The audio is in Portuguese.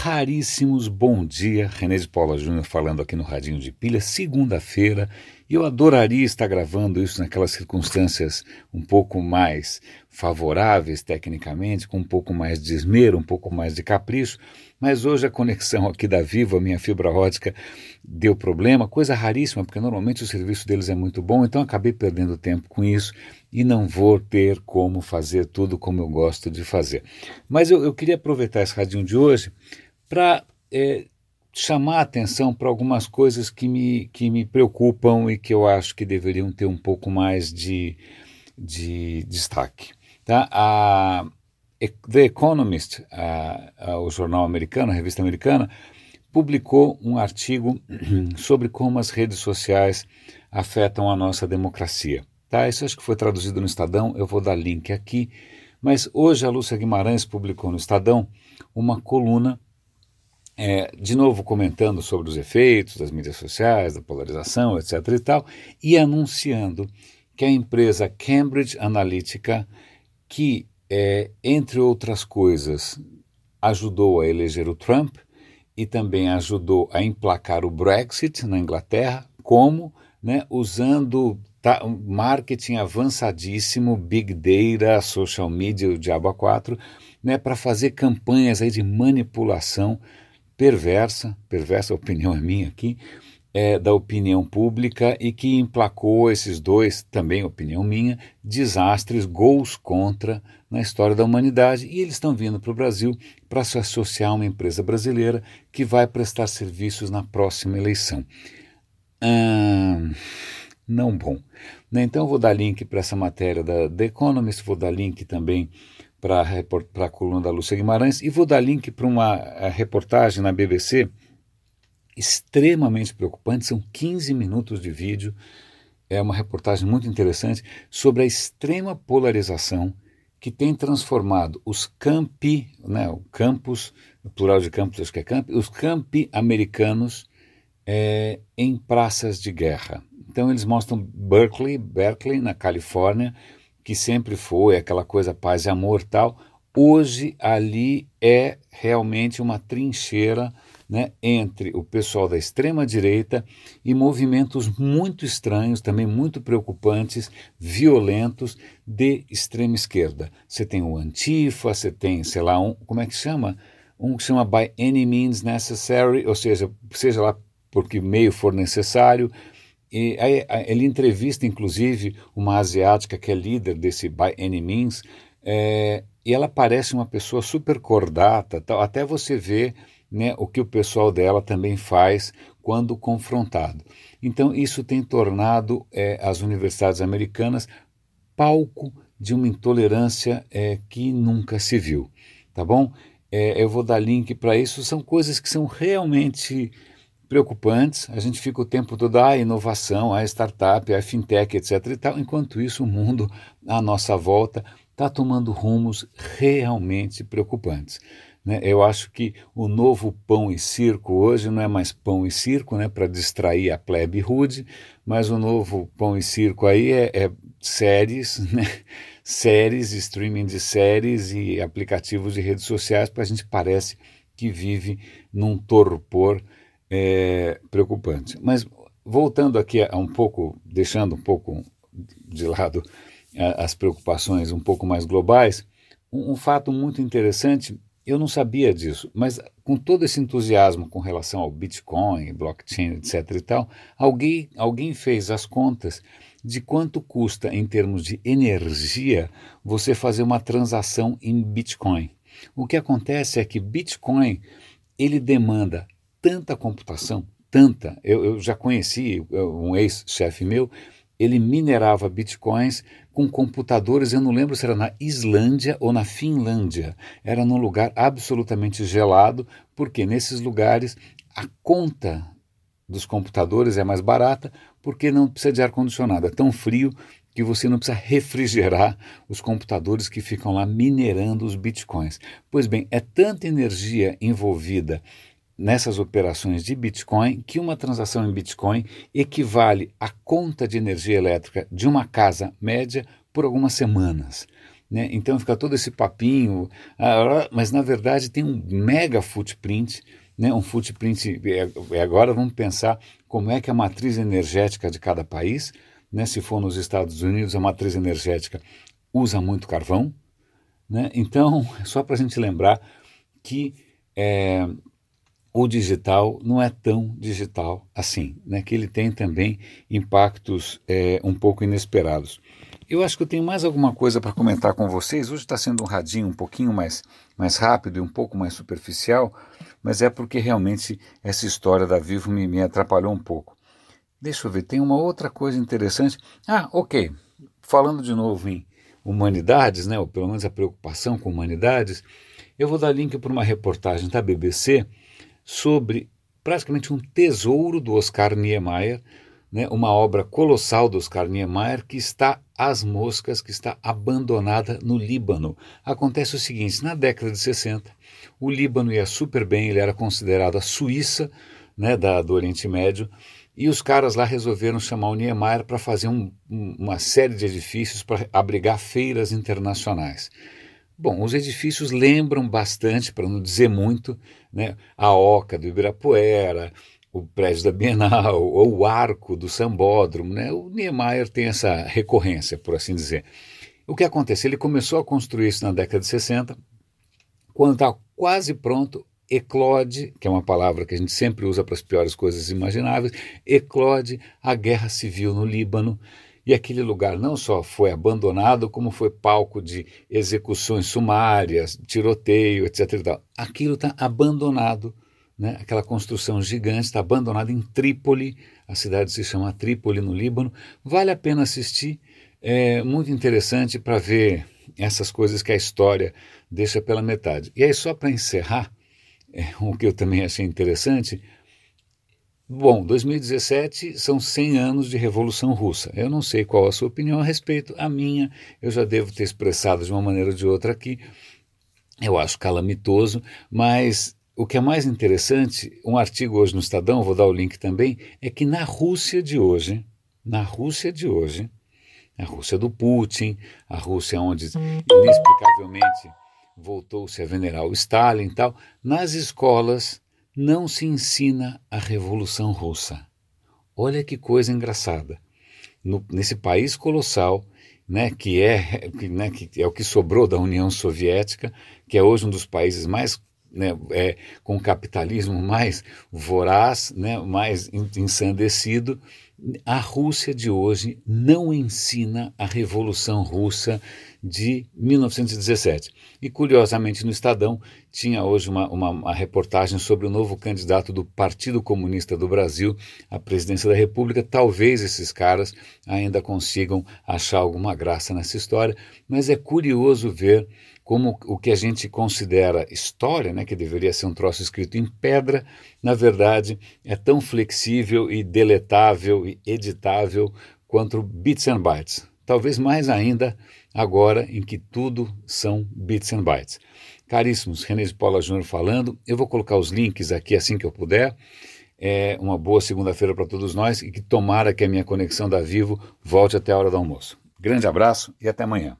raríssimos bom dia. René de Paula Júnior falando aqui no Radinho de Pilha, segunda-feira. E eu adoraria estar gravando isso naquelas circunstâncias um pouco mais favoráveis tecnicamente, com um pouco mais de esmero, um pouco mais de capricho, mas hoje a conexão aqui da Vivo, a minha fibra ótica, deu problema, coisa raríssima, porque normalmente o serviço deles é muito bom, então acabei perdendo tempo com isso e não vou ter como fazer tudo como eu gosto de fazer. Mas eu, eu queria aproveitar esse radinho de hoje para é, chamar atenção para algumas coisas que me, que me preocupam e que eu acho que deveriam ter um pouco mais de, de destaque. Tá? A, The Economist, a, a, o jornal americano, a revista americana, publicou um artigo sobre como as redes sociais afetam a nossa democracia. Tá? Isso acho que foi traduzido no Estadão, eu vou dar link aqui. Mas hoje a Lúcia Guimarães publicou no Estadão uma coluna é, de novo comentando sobre os efeitos das mídias sociais, da polarização, etc. e tal, e anunciando que a empresa Cambridge Analytica, que, é, entre outras coisas, ajudou a eleger o Trump e também ajudou a emplacar o Brexit na Inglaterra, como né, usando marketing avançadíssimo, big data, social media, o diabo a quatro, né, para fazer campanhas aí de manipulação perversa, perversa opinião é minha aqui, é, da opinião pública e que emplacou esses dois, também opinião minha, desastres, gols contra na história da humanidade. E eles estão vindo para o Brasil para se associar a uma empresa brasileira que vai prestar serviços na próxima eleição. Hum, não bom. Né? Então, vou dar link para essa matéria da The Economist, vou dar link também para a coluna da Lúcia Guimarães e vou dar link para uma reportagem na BBC extremamente preocupante, são 15 minutos de vídeo, é uma reportagem muito interessante sobre a extrema polarização que tem transformado os campi, né, o campus, o plural de campos acho que é campi, os campi americanos é, em praças de guerra. Então eles mostram Berkeley, Berkeley na Califórnia, que sempre foi aquela coisa paz e amor tal, hoje ali é realmente uma trincheira né, entre o pessoal da extrema direita e movimentos muito estranhos, também muito preocupantes, violentos de extrema esquerda. Você tem o Antifa, você tem, sei lá, um, como é que chama? Um que chama By Any Means Necessary, ou seja, seja lá por que meio for necessário. E aí, ele entrevista, inclusive, uma asiática que é líder desse By Any Means, é, e ela parece uma pessoa super cordata, tal, até você ver né, o que o pessoal dela também faz quando confrontado. Então, isso tem tornado é, as universidades americanas palco de uma intolerância é, que nunca se viu. Tá bom? É, eu vou dar link para isso. São coisas que são realmente preocupantes. A gente fica o tempo todo a ah, inovação, a startup, a fintech, etc. e tal. Enquanto isso, o mundo à nossa volta está tomando rumos realmente preocupantes. Né? Eu acho que o novo pão e circo hoje não é mais pão e circo, né, para distrair a plebe rude, mas o novo pão e circo aí é, é séries, né? séries, streaming de séries e aplicativos de redes sociais, para a gente parece que vive num torpor é, preocupante. Mas voltando aqui a um pouco, deixando um pouco de lado as preocupações um pouco mais globais, um, um fato muito interessante, eu não sabia disso, mas com todo esse entusiasmo com relação ao Bitcoin, blockchain, etc. e tal, alguém, alguém fez as contas de quanto custa em termos de energia você fazer uma transação em Bitcoin. O que acontece é que Bitcoin ele demanda tanta computação, tanta. Eu, eu já conheci um ex-chefe meu, ele minerava bitcoins com computadores, eu não lembro se era na Islândia ou na Finlândia. Era num lugar absolutamente gelado, porque nesses lugares a conta dos computadores é mais barata, porque não precisa de ar-condicionado. É tão frio que você não precisa refrigerar os computadores que ficam lá minerando os bitcoins. Pois bem, é tanta energia envolvida nessas operações de Bitcoin que uma transação em Bitcoin equivale à conta de energia elétrica de uma casa média por algumas semanas. Né? Então fica todo esse papinho, ah, mas na verdade tem um mega footprint, né? um footprint. É, agora vamos pensar como é que a matriz energética de cada país, né? se for nos Estados Unidos, a matriz energética usa muito carvão. Né? Então, só para a gente lembrar que é, o digital não é tão digital assim, né? que ele tem também impactos é, um pouco inesperados. Eu acho que eu tenho mais alguma coisa para comentar com vocês. Hoje está sendo um radinho um pouquinho mais, mais rápido e um pouco mais superficial, mas é porque realmente essa história da Vivo me, me atrapalhou um pouco. Deixa eu ver, tem uma outra coisa interessante. Ah, ok. Falando de novo em humanidades, né, ou pelo menos a preocupação com humanidades, eu vou dar link para uma reportagem da BBC sobre praticamente um tesouro do Oscar Niemeyer, né, uma obra colossal do Oscar Niemeyer que está às moscas, que está abandonada no Líbano. Acontece o seguinte: na década de 60, o Líbano ia super bem, ele era considerado a Suíça né, da, do Oriente Médio, e os caras lá resolveram chamar o Niemeyer para fazer um, uma série de edifícios para abrigar feiras internacionais. Bom, os edifícios lembram bastante, para não dizer muito, né, a Oca do Ibirapuera, o prédio da Bienal, ou o arco do Sambódromo, né? O Niemeyer tem essa recorrência, por assim dizer. O que aconteceu? Ele começou a construir isso na década de 60, quando está quase pronto, eclode, que é uma palavra que a gente sempre usa para as piores coisas imagináveis, eclode a guerra civil no Líbano, e aquele lugar não só foi abandonado, como foi palco de execuções sumárias, tiroteio, etc. Aquilo está abandonado né? aquela construção gigante está abandonada em Trípoli, a cidade se chama Trípoli, no Líbano. Vale a pena assistir, é muito interessante para ver essas coisas que a história deixa pela metade. E aí, só para encerrar, é, o que eu também achei interessante, Bom, 2017 são 100 anos de Revolução Russa. Eu não sei qual a sua opinião a respeito. A minha, eu já devo ter expressado de uma maneira ou de outra aqui. Eu acho calamitoso, mas o que é mais interessante, um artigo hoje no Estadão, vou dar o link também, é que na Rússia de hoje, na Rússia de hoje, a Rússia do Putin, a Rússia onde inexplicavelmente voltou-se a venerar o Stalin e tal, nas escolas não se ensina a Revolução Russa. Olha que coisa engraçada. No, nesse país colossal, né, que, é, que, né, que é o que sobrou da União Soviética, que é hoje um dos países mais né, é, com o capitalismo mais voraz, né, mais ensandecido, a Rússia de hoje não ensina a Revolução Russa de 1917. E curiosamente no Estadão tinha hoje uma, uma, uma, reportagem sobre o novo candidato do Partido Comunista do Brasil à presidência da República. Talvez esses caras ainda consigam achar alguma graça nessa história, mas é curioso ver como o que a gente considera história, né, que deveria ser um troço escrito em pedra, na verdade é tão flexível e deletável e editável quanto bits and bytes. Talvez mais ainda agora em que tudo são bits and bytes. Caríssimos, René de Paula Júnior falando, eu vou colocar os links aqui assim que eu puder. É uma boa segunda-feira para todos nós e que tomara que a minha conexão da Vivo volte até a hora do almoço. Grande abraço e até amanhã.